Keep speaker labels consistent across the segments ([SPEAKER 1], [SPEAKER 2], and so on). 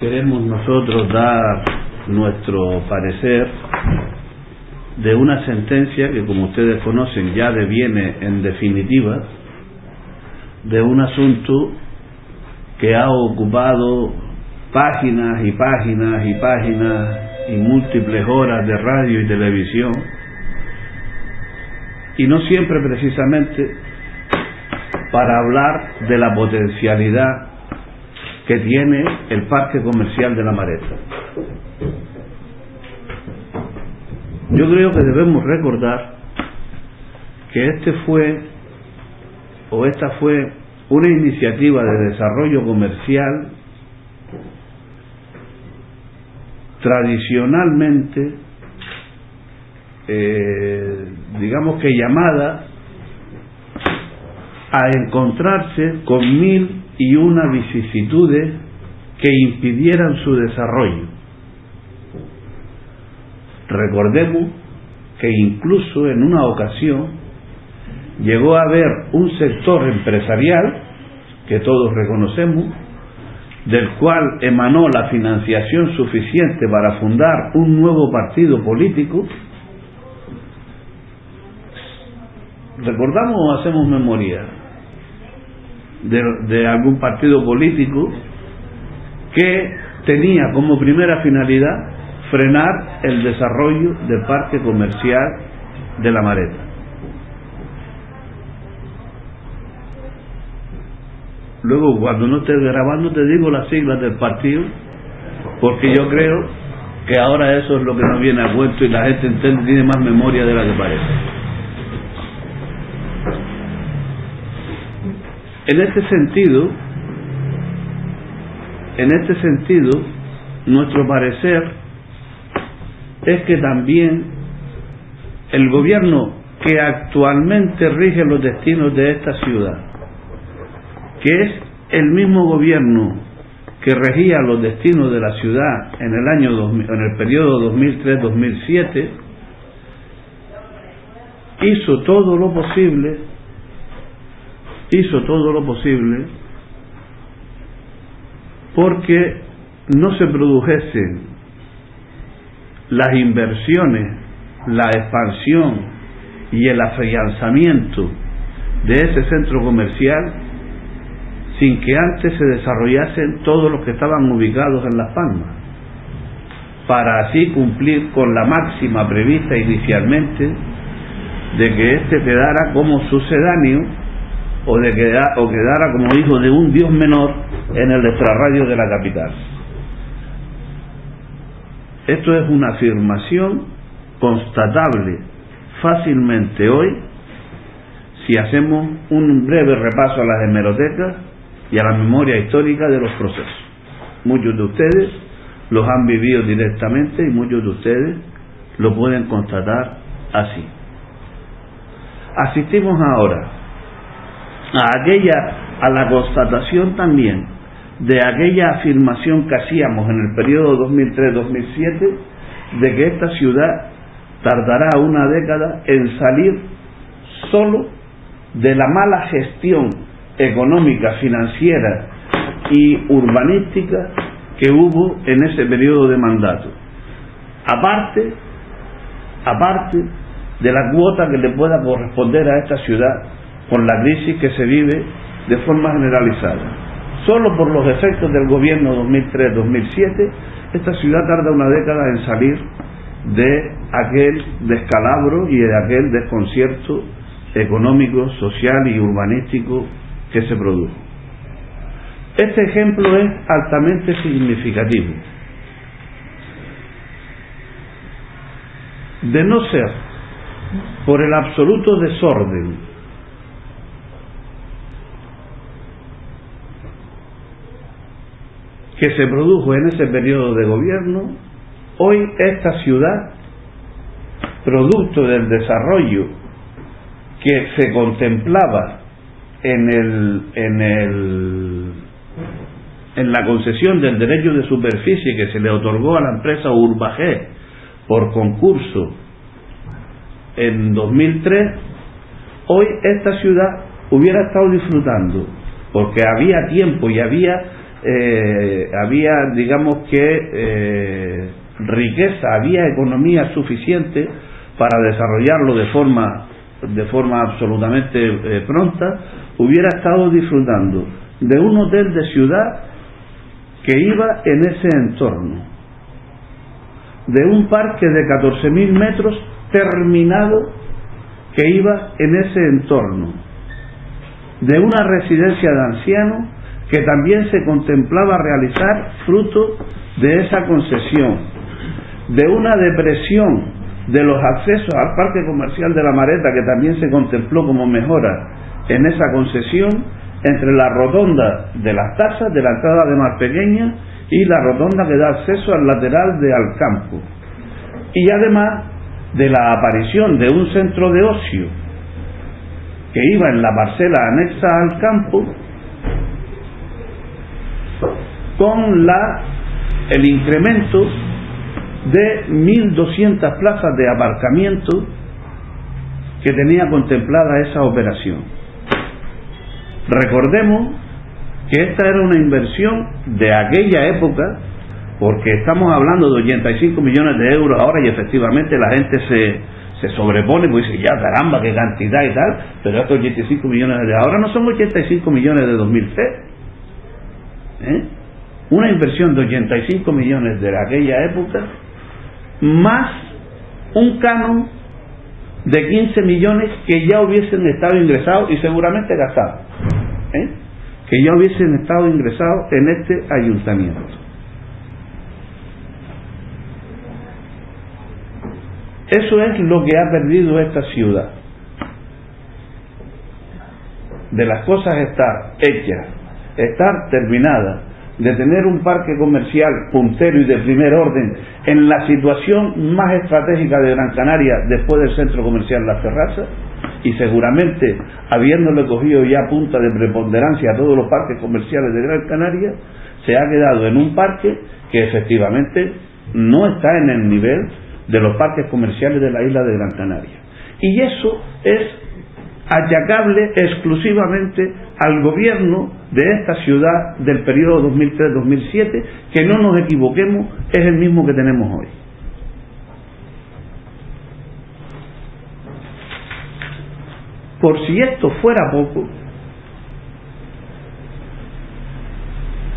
[SPEAKER 1] Queremos nosotros dar nuestro parecer de una sentencia que, como ustedes conocen, ya deviene en definitiva de un asunto que ha ocupado páginas y páginas y páginas y múltiples horas de radio y televisión y no siempre precisamente para hablar de la potencialidad que tiene el parque comercial de la Mareta. Yo creo que debemos recordar que este fue o esta fue una iniciativa de desarrollo comercial tradicionalmente, eh, digamos que llamada a encontrarse con mil y una vicisitudes que impidieran su desarrollo. Recordemos que incluso en una ocasión llegó a haber un sector empresarial, que todos reconocemos, del cual emanó la financiación suficiente para fundar un nuevo partido político, ¿recordamos o hacemos memoria de, algún partido político que tenía como primera finalidad frenar el desarrollo del parque comercial de la Mareta. Luego, cuando no esté grabando, te digo las siglas del partido, porque yo creo que ahora eso es lo que nos viene a cuento y la gente tiene más memoria de la que parece. En este sentido, en este sentido, nuestro parecer es que también el gobierno que actualmente rige los destinos de esta ciudad, que es el mismo gobierno que regía los destinos de la ciudad en el año 2000, en el periodo 2003-2007, hizo todo lo posible, hizo todo lo posible porque no se produjesen las inversiones, la expansión y el afianzamiento de ese centro comercial sin que antes se desarrollasen todos los que estaban ubicados en Las Palmas, para así cumplir con la máxima prevista inicialmente de que éste quedara como sucedáneo o, de quedar, o quedara como hijo de un dios menor en el extrarradio de la capital. Esto es una afirmación constatable fácilmente hoy si hacemos un breve repaso a las hemerotecas y a la memoria histórica de los procesos. Muchos de ustedes los han vivido directamente y muchos de ustedes lo pueden constatar así. Asistimos ahora a aquella a la constatación también de aquella afirmación que hacíamos en el periodo 2003-2007 de que esta ciudad tardará una década en salir solo de la mala gestión económica, financiera y urbanística que hubo en ese periodo de mandato. Aparte, aparte de la cuota que le pueda corresponder a esta ciudad con la crisis que se vive de forma generalizada. Solo por los efectos del gobierno 2003-2007, esta ciudad tarda una década en salir de aquel descalabro y de aquel desconcierto económico, social y urbanístico que se produjo. Este ejemplo es altamente significativo. De no ser por el absoluto desorden que se produjo en ese periodo de gobierno, hoy esta ciudad, producto del desarrollo que se contemplaba en el, en el en la concesión del derecho de superficie que se le otorgó a la empresa Urbajé por concurso en 2003, hoy esta ciudad hubiera estado disfrutando, porque había tiempo y había, eh, había digamos que, eh, riqueza, había economía suficiente para desarrollarlo de forma, de forma absolutamente eh, pronta, hubiera estado disfrutando de un hotel de ciudad que iba en ese entorno, de un parque de 14.000 metros terminado que iba en ese entorno, de una residencia de ancianos que también se contemplaba realizar fruto de esa concesión, de una depresión de los accesos al parque comercial de la Mareta que también se contempló como mejora en esa concesión entre la rotonda de las tasas de la entrada de Mar Pequeña y la rotonda que da acceso al lateral de Alcampo. Y además de la aparición de un centro de ocio que iba en la parcela anexa al campo con la, el incremento de 1.200 plazas de aparcamiento que tenía contemplada esa operación. Recordemos que esta era una inversión de aquella época, porque estamos hablando de 85 millones de euros ahora y efectivamente la gente se, se sobrepone, pues dice, ya caramba, qué cantidad y tal, pero estos 85 millones de ahora no son 85 millones de 2003. ¿eh? Una inversión de 85 millones de aquella época, más un canon de 15 millones que ya hubiesen estado ingresados y seguramente gastados. ¿eh? que ya hubiesen estado ingresados en este ayuntamiento. Eso es lo que ha perdido esta ciudad. De las cosas estar hechas, estar terminadas, de tener un parque comercial puntero y de primer orden en la situación más estratégica de Gran Canaria después del centro comercial La Terraza, y seguramente habiéndole cogido ya punta de preponderancia a todos los parques comerciales de Gran Canaria, se ha quedado en un parque que efectivamente no está en el nivel de los parques comerciales de la isla de Gran Canaria. Y eso es achacable exclusivamente al gobierno de esta ciudad del periodo 2003-2007, que no nos equivoquemos, es el mismo que tenemos hoy. Por si esto fuera poco,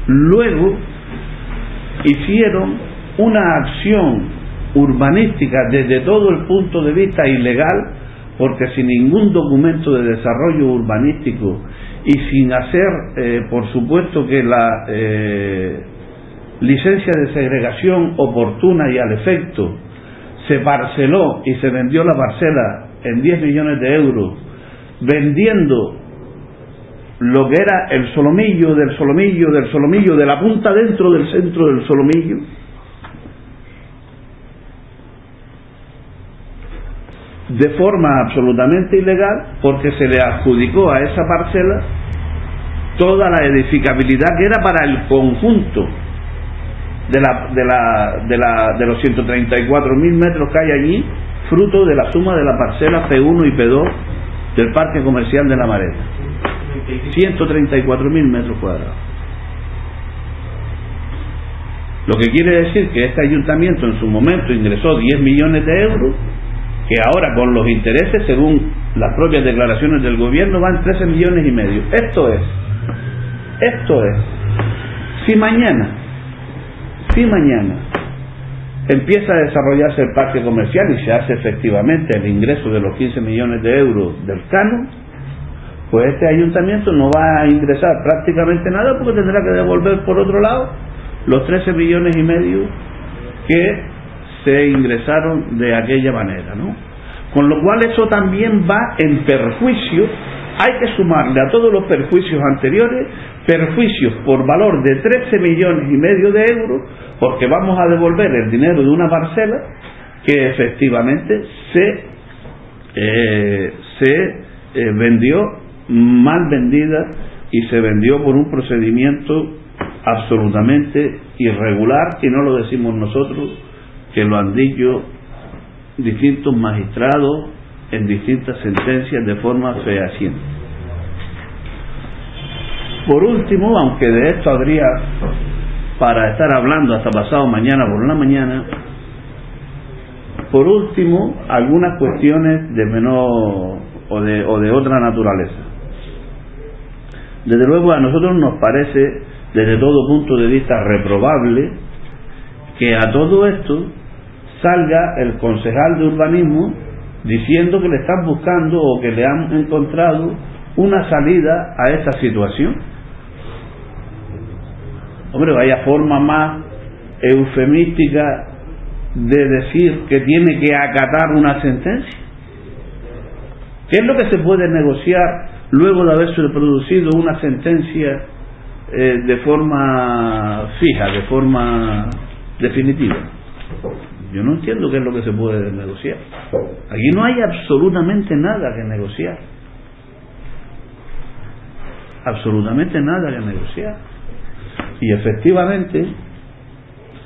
[SPEAKER 1] luego hicieron una acción urbanística desde todo el punto de vista ilegal, porque sin ningún documento de desarrollo urbanístico y sin hacer, eh, por supuesto, que la eh, licencia de segregación oportuna y al efecto, se parceló y se vendió la parcela en 10 millones de euros vendiendo lo que era el solomillo del solomillo del solomillo de la punta dentro del centro del solomillo de forma absolutamente ilegal porque se le adjudicó a esa parcela toda la edificabilidad que era para el conjunto de, la, de, la, de, la, de los 134 mil metros que hay allí, fruto de la suma de la parcela P1 y P2 del Parque Comercial de la Mareta. 134 mil metros cuadrados. Lo que quiere decir que este ayuntamiento en su momento ingresó 10 millones de euros, que ahora con los intereses, según las propias declaraciones del gobierno, van 13 millones y medio. Esto es, esto es, si mañana, si mañana empieza a desarrollarse el parque comercial y se hace efectivamente el ingreso de los 15 millones de euros del canon, pues este ayuntamiento no va a ingresar prácticamente nada porque tendrá que devolver por otro lado los 13 millones y medio que se ingresaron de aquella manera, ¿no? Con lo cual eso también va en perjuicio hay que sumarle a todos los perjuicios anteriores perjuicios por valor de 13 millones y medio de euros porque vamos a devolver el dinero de una parcela que efectivamente se, eh, se eh, vendió mal vendida y se vendió por un procedimiento absolutamente irregular y no lo decimos nosotros que lo han dicho distintos magistrados en distintas sentencias de forma fehaciente. Por último, aunque de esto habría para estar hablando hasta pasado mañana por la mañana, por último, algunas cuestiones de menor o de, o de otra naturaleza. Desde luego a nosotros nos parece, desde todo punto de vista, reprobable que a todo esto salga el concejal de urbanismo diciendo que le están buscando o que le han encontrado una salida a esta situación. Hombre, vaya forma más eufemística de decir que tiene que acatar una sentencia. ¿Qué es lo que se puede negociar luego de haberse producido una sentencia eh, de forma fija, de forma definitiva? Yo no entiendo qué es lo que se puede negociar. Aquí no hay absolutamente nada que negociar. Absolutamente nada que negociar. Y efectivamente,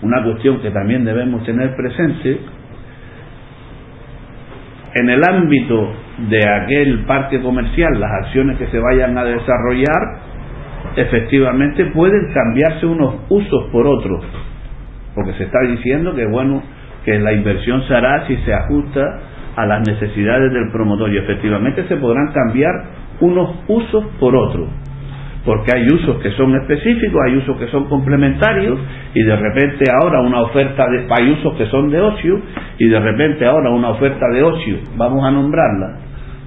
[SPEAKER 1] una cuestión que también debemos tener presente, en el ámbito de aquel parque comercial, las acciones que se vayan a desarrollar, efectivamente pueden cambiarse unos usos por otros, porque se está diciendo que, bueno, que la inversión se hará si se ajusta a las necesidades del promotor y efectivamente se podrán cambiar unos usos por otros porque hay usos que son específicos, hay usos que son complementarios y de repente ahora una oferta de hay usos que son de ocio y de repente ahora una oferta de ocio, vamos a nombrarla,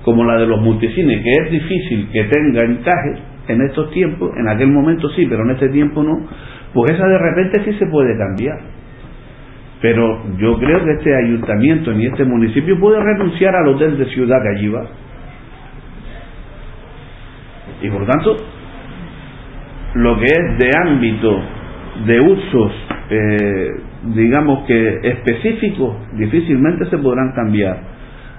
[SPEAKER 1] como la de los multicines, que es difícil que tenga encaje en estos tiempos, en aquel momento sí, pero en este tiempo no, pues esa de repente sí se puede cambiar. Pero yo creo que este ayuntamiento ni este municipio puede renunciar al hotel de ciudad que. Y por tanto, lo que es de ámbito de usos, eh, digamos que específicos, difícilmente se podrán cambiar.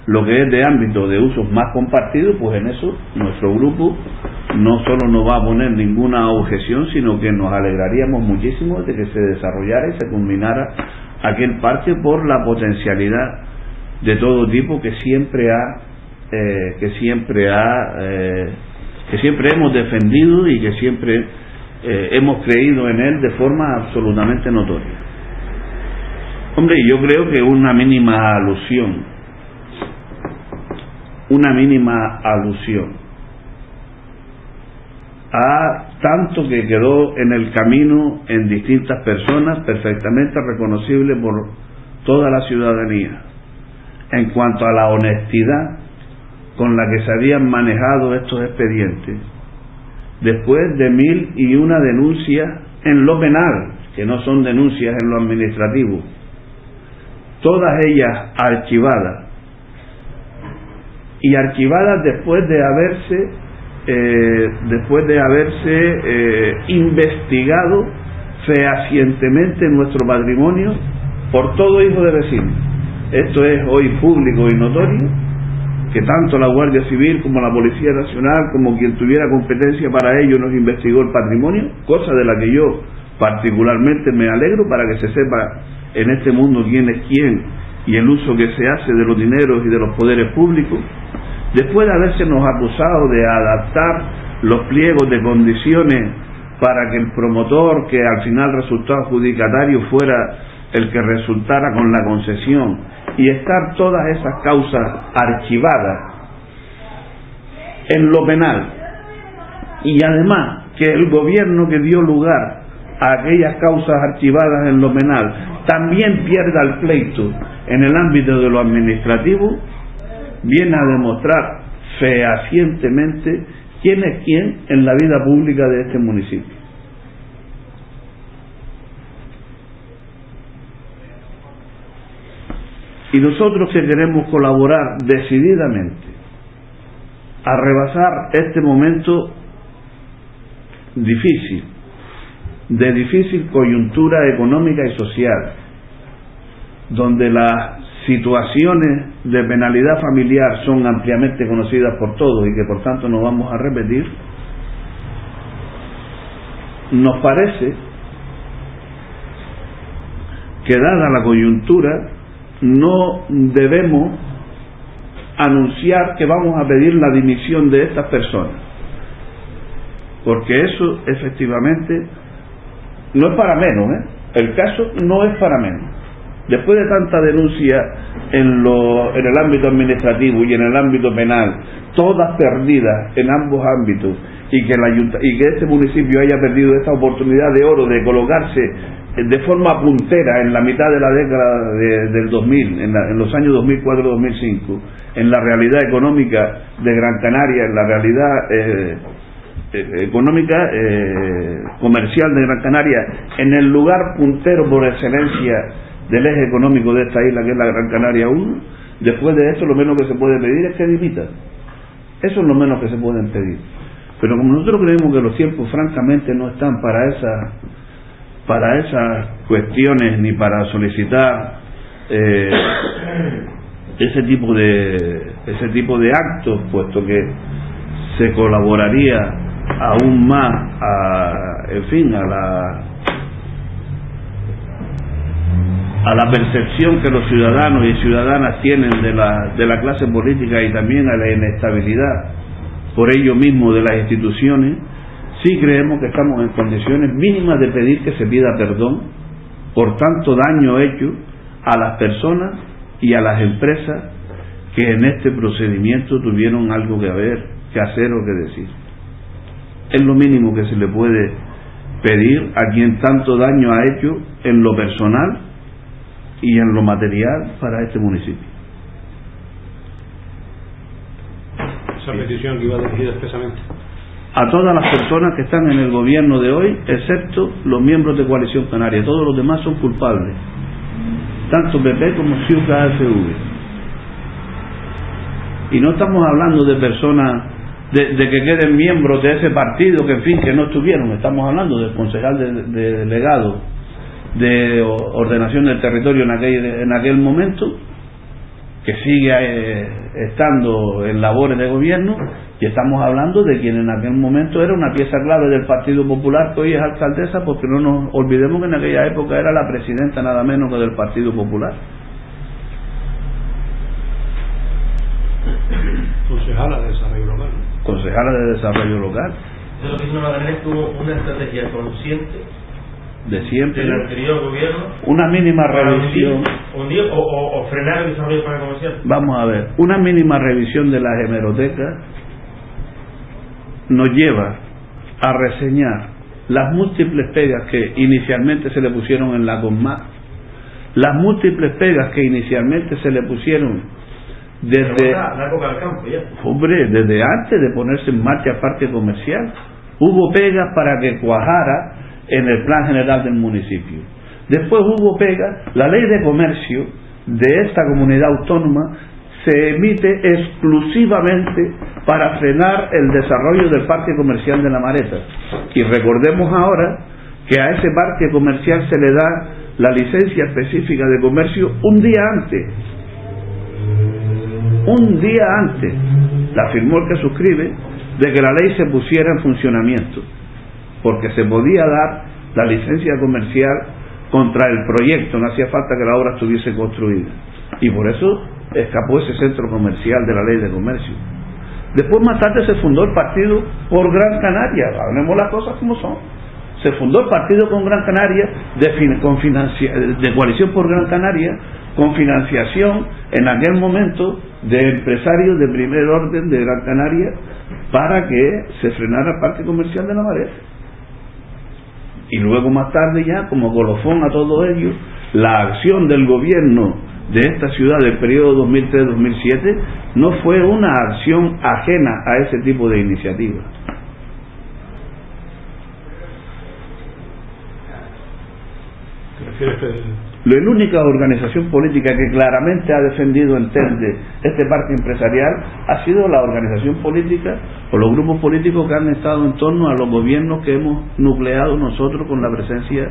[SPEAKER 1] Lo que es de ámbito de usos más compartidos, pues en eso nuestro grupo no solo no va a poner ninguna objeción, sino que nos alegraríamos muchísimo de que se desarrollara y se culminara aquel parque por la potencialidad de todo tipo que siempre ha eh, que siempre ha eh, que siempre hemos defendido y que siempre eh, hemos creído en él de forma absolutamente notoria. Hombre, yo creo que una mínima alusión, una mínima alusión a tanto que quedó en el camino en distintas personas, perfectamente reconocible por toda la ciudadanía, en cuanto a la honestidad con la que se habían manejado estos expedientes, después de mil y una denuncias en lo penal, que no son denuncias en lo administrativo, todas ellas archivadas, y archivadas después de haberse eh, después de haberse eh, investigado fehacientemente nuestro patrimonio por todo hijo de vecino. Esto es hoy público y notorio, que tanto la Guardia Civil como la Policía Nacional, como quien tuviera competencia para ello, nos investigó el patrimonio, cosa de la que yo particularmente me alegro para que se sepa en este mundo quién es quién y el uso que se hace de los dineros y de los poderes públicos después de habérsenos acusado de adaptar los pliegos de condiciones para que el promotor que al final resultó adjudicatario fuera el que resultara con la concesión y estar todas esas causas archivadas en lo penal. Y además que el gobierno que dio lugar a aquellas causas archivadas en lo penal también pierda el pleito en el ámbito de lo administrativo viene a demostrar fehacientemente quién es quién en la vida pública de este municipio. Y nosotros que queremos colaborar decididamente a rebasar este momento difícil, de difícil coyuntura económica y social, donde las situaciones de penalidad familiar son ampliamente conocidas por todos y que por tanto no vamos a repetir, nos parece que dada la coyuntura no debemos anunciar que vamos a pedir la dimisión de estas personas, porque eso efectivamente no es para menos, ¿eh? el caso no es para menos. Después de tanta denuncia en, el ámbito administrativo y en el ámbito penal, todas perdidas en ambos ámbitos, y que, y que este municipio haya perdido esta oportunidad de oro de colocarse de forma puntera en la mitad de la década del 2000, en, los años 2004-2005, en la realidad económica de Gran Canaria, en la realidad eh, eh, económica eh, comercial de Gran Canaria, en el lugar puntero por excelencia del eje económico de esta isla, que es la Gran Canaria 1, después de eso lo menos que se puede pedir es que dimita. Eso es lo menos que se puede pedir. Pero como nosotros creemos que los tiempos francamente no están para esa para esas cuestiones ni para solicitar eh, ese tipo de ese tipo de actos puesto que se colaboraría aún más a en fin a la a la percepción que los ciudadanos y ciudadanas tienen de la, de la clase política y también a la inestabilidad por ello mismo de las instituciones sí creemos que estamos en condiciones mínimas de pedir que se pida perdón por tanto daño hecho a las personas y a las empresas que en este procedimiento tuvieron algo que ver, que hacer o que decir. Es lo mínimo que se le puede pedir a quien tanto daño ha hecho en lo personal y en lo material para este municipio.
[SPEAKER 2] Esa petición que iba dirigida expresamente
[SPEAKER 1] a todas las personas que están en el gobierno de hoy, excepto los miembros de Coalición Canaria. Todos los demás son culpables, tanto PP como CIUCA AFV. Y no estamos hablando de personas de, que queden miembros de ese partido que en fin que no estuvieron, estamos hablando del concejal de, de delegado de ordenación del territorio en aquel, en aquel momento que sigue eh, estando en labores de gobierno y estamos hablando de quien en aquel momento era una pieza clave del Partido Popular, que hoy es alcaldesa, porque no nos olvidemos que en aquella época era la presidenta nada menos que del Partido Popular.
[SPEAKER 2] Concejala de Desarrollo Local.
[SPEAKER 1] Concejala de Desarrollo Local.
[SPEAKER 3] De lo que hizo una estrategia consciente
[SPEAKER 1] de siempre.
[SPEAKER 3] Anterior gobierno.
[SPEAKER 1] Una mínima revisión.
[SPEAKER 3] o, frenar el desarrollo para comercial.
[SPEAKER 1] Vamos a ver, una mínima revisión de las hemerotecas nos lleva a reseñar las múltiples pegas que inicialmente se le pusieron en la CONMA, las múltiples pegas que inicialmente se le pusieron desde hombre, desde antes de ponerse en marcha parte comercial, hubo pegas para que cuajara en el plan general del municipio. Después hubo pegas, la ley de comercio de esta comunidad autónoma se emite exclusivamente para frenar el desarrollo del parque comercial de la Mareta. Y recordemos ahora que a ese parque comercial se le da la licencia específica de comercio un día antes. Un día antes la firmó el que suscribe de que la ley se pusiera en funcionamiento, porque se podía dar la licencia comercial contra el proyecto, no hacía falta que la obra estuviese construida. Y por eso escapó ese centro comercial de la ley de comercio. Después más tarde se fundó el partido por Gran Canaria, hablemos las cosas como son. Se fundó el partido con Gran Canaria de, con de coalición por Gran Canaria con financiación en aquel momento de empresarios de primer orden de Gran Canaria para que se frenara el parque comercial de Marea. Y luego más tarde ya, como colofón a todo ello, la acción del gobierno de esta ciudad del periodo 2003-2007 no fue una acción ajena a ese tipo de iniciativas. La única organización política que claramente ha defendido el este parque empresarial, ha sido la organización política o los grupos políticos que han estado en torno a los gobiernos que hemos nucleado nosotros con la presencia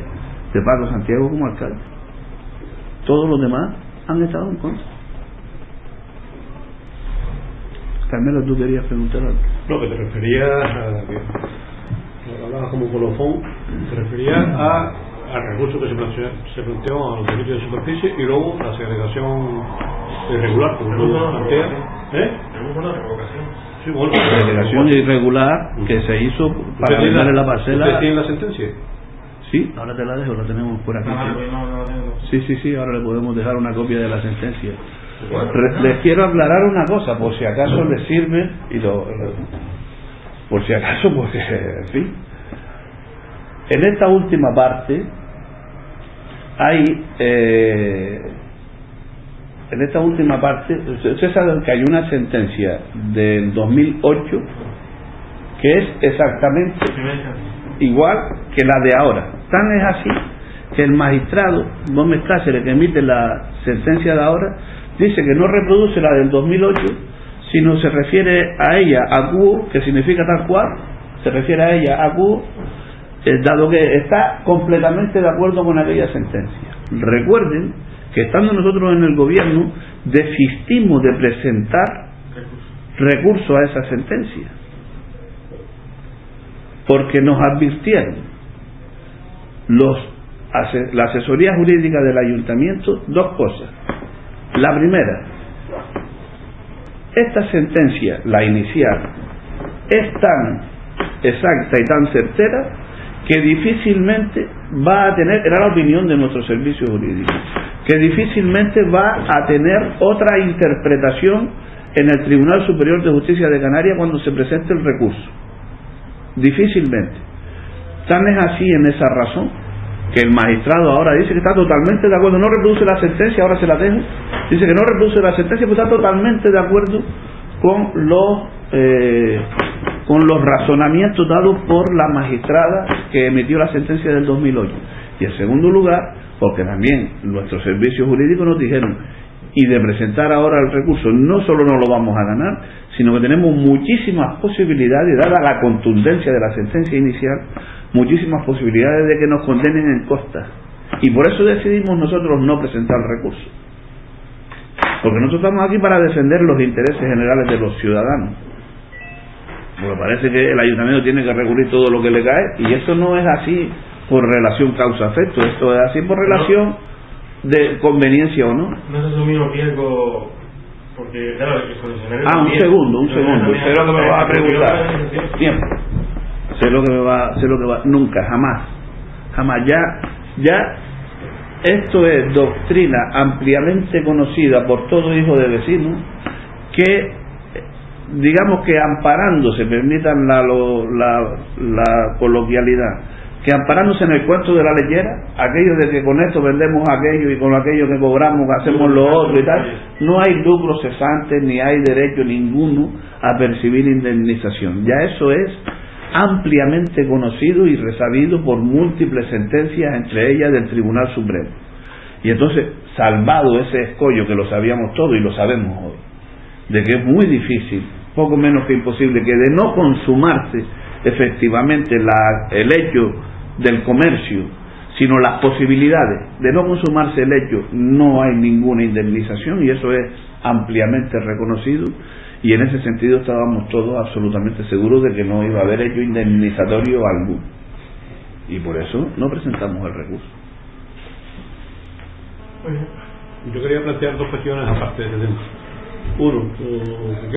[SPEAKER 1] de Paco Santiago como alcalde. Todos los demás han estado en contra. Carmelo, tú querías preguntar algo.
[SPEAKER 2] No, que te referías a. Hablabas como colofón, te referías a al recurso que se planteó, se planteó a los derechos de superficie y luego la segregación irregular, como tú planteas. ¿Eh?
[SPEAKER 3] una revocación.
[SPEAKER 2] Sí, bueno,
[SPEAKER 1] La segregación irregular que se hizo para
[SPEAKER 2] ¿Usted
[SPEAKER 1] darle la
[SPEAKER 2] ¿Usted
[SPEAKER 1] parcela.
[SPEAKER 2] tiene la sentencia?
[SPEAKER 1] Sí, ahora te la dejo, la tenemos por aquí.
[SPEAKER 3] Ah, no, no, no, no.
[SPEAKER 1] Sí, sí, sí, ahora le podemos dejar una copia de la sentencia. Re- les quiero aclarar una cosa, por si acaso les sirve, y lo, lo- por si acaso, porque, en fin. En esta última parte hay, eh, en esta última parte, ustedes saben que hay una sentencia del 2008 que es exactamente igual que la de ahora. Tan es así que el magistrado Gómez Cáceres, que emite la sentencia de ahora, dice que no reproduce la del 2008, sino se refiere a ella, a cubo, que significa tal cual, se refiere a ella, a cubo, dado que está completamente de acuerdo con aquella sentencia. Recuerden que estando nosotros en el gobierno, desistimos de presentar recurso a esa sentencia porque nos advirtieron los, la asesoría jurídica del ayuntamiento dos cosas. La primera, esta sentencia, la inicial, es tan exacta y tan certera que difícilmente va a tener, era la opinión de nuestro servicio jurídico, que difícilmente va a tener otra interpretación en el Tribunal Superior de Justicia de Canarias cuando se presente el recurso. Difícilmente. Tan es así en esa razón que el magistrado ahora dice que está totalmente de acuerdo, no reproduce la sentencia, ahora se la dejo, dice que no reproduce la sentencia, pero está totalmente de acuerdo con los eh, con los razonamientos dados por la magistrada que emitió la sentencia del 2008. Y en segundo lugar, porque también nuestros servicios jurídicos nos dijeron, y de presentar ahora el recurso, no solo no lo vamos a ganar, sino que tenemos muchísimas posibilidades, dada la contundencia de la sentencia inicial, muchísimas posibilidades de que nos condenen en costa. Y por eso decidimos nosotros no presentar el recurso. Porque nosotros estamos aquí para defender los intereses generales de los ciudadanos. Porque parece que el ayuntamiento tiene que recurrir todo lo que le cae, y eso no es así por relación causa-efecto, esto es así por relación de conveniencia o no.
[SPEAKER 3] No se asumió riesgo porque, claro, el concesionario.
[SPEAKER 1] Ah, un segundo, un segundo. Sé lo que me vas a preguntar. Tiempo. Sé lo que me va, sé lo que va. Nunca, jamás, jamás. Ya, ya. Esto es doctrina ampliamente conocida por todo hijo de vecino que, digamos que amparándose, permitan la, lo- la, la coloquialidad, que amparándose en el cuento de la leyera, aquello de que con esto vendemos aquello y con aquello que cobramos hacemos lo otro y tal, no hay lucro cesante ni hay derecho ninguno a percibir indemnización. Ya eso es ampliamente conocido y resabido por múltiples sentencias, entre ellas del Tribunal Supremo. Y entonces, salvado ese escollo que lo sabíamos todo y lo sabemos hoy, de que es muy difícil, poco menos que imposible, que de no consumarse efectivamente la- el hecho del comercio, sino las posibilidades de no consumarse el hecho, no hay ninguna indemnización y eso es ampliamente reconocido y en ese sentido estábamos todos absolutamente seguros de que no iba a haber hecho indemnizatorio alguno. Y por eso no presentamos el recurso.
[SPEAKER 2] Yo quería plantear dos cuestiones aparte de tema. Uno, eh,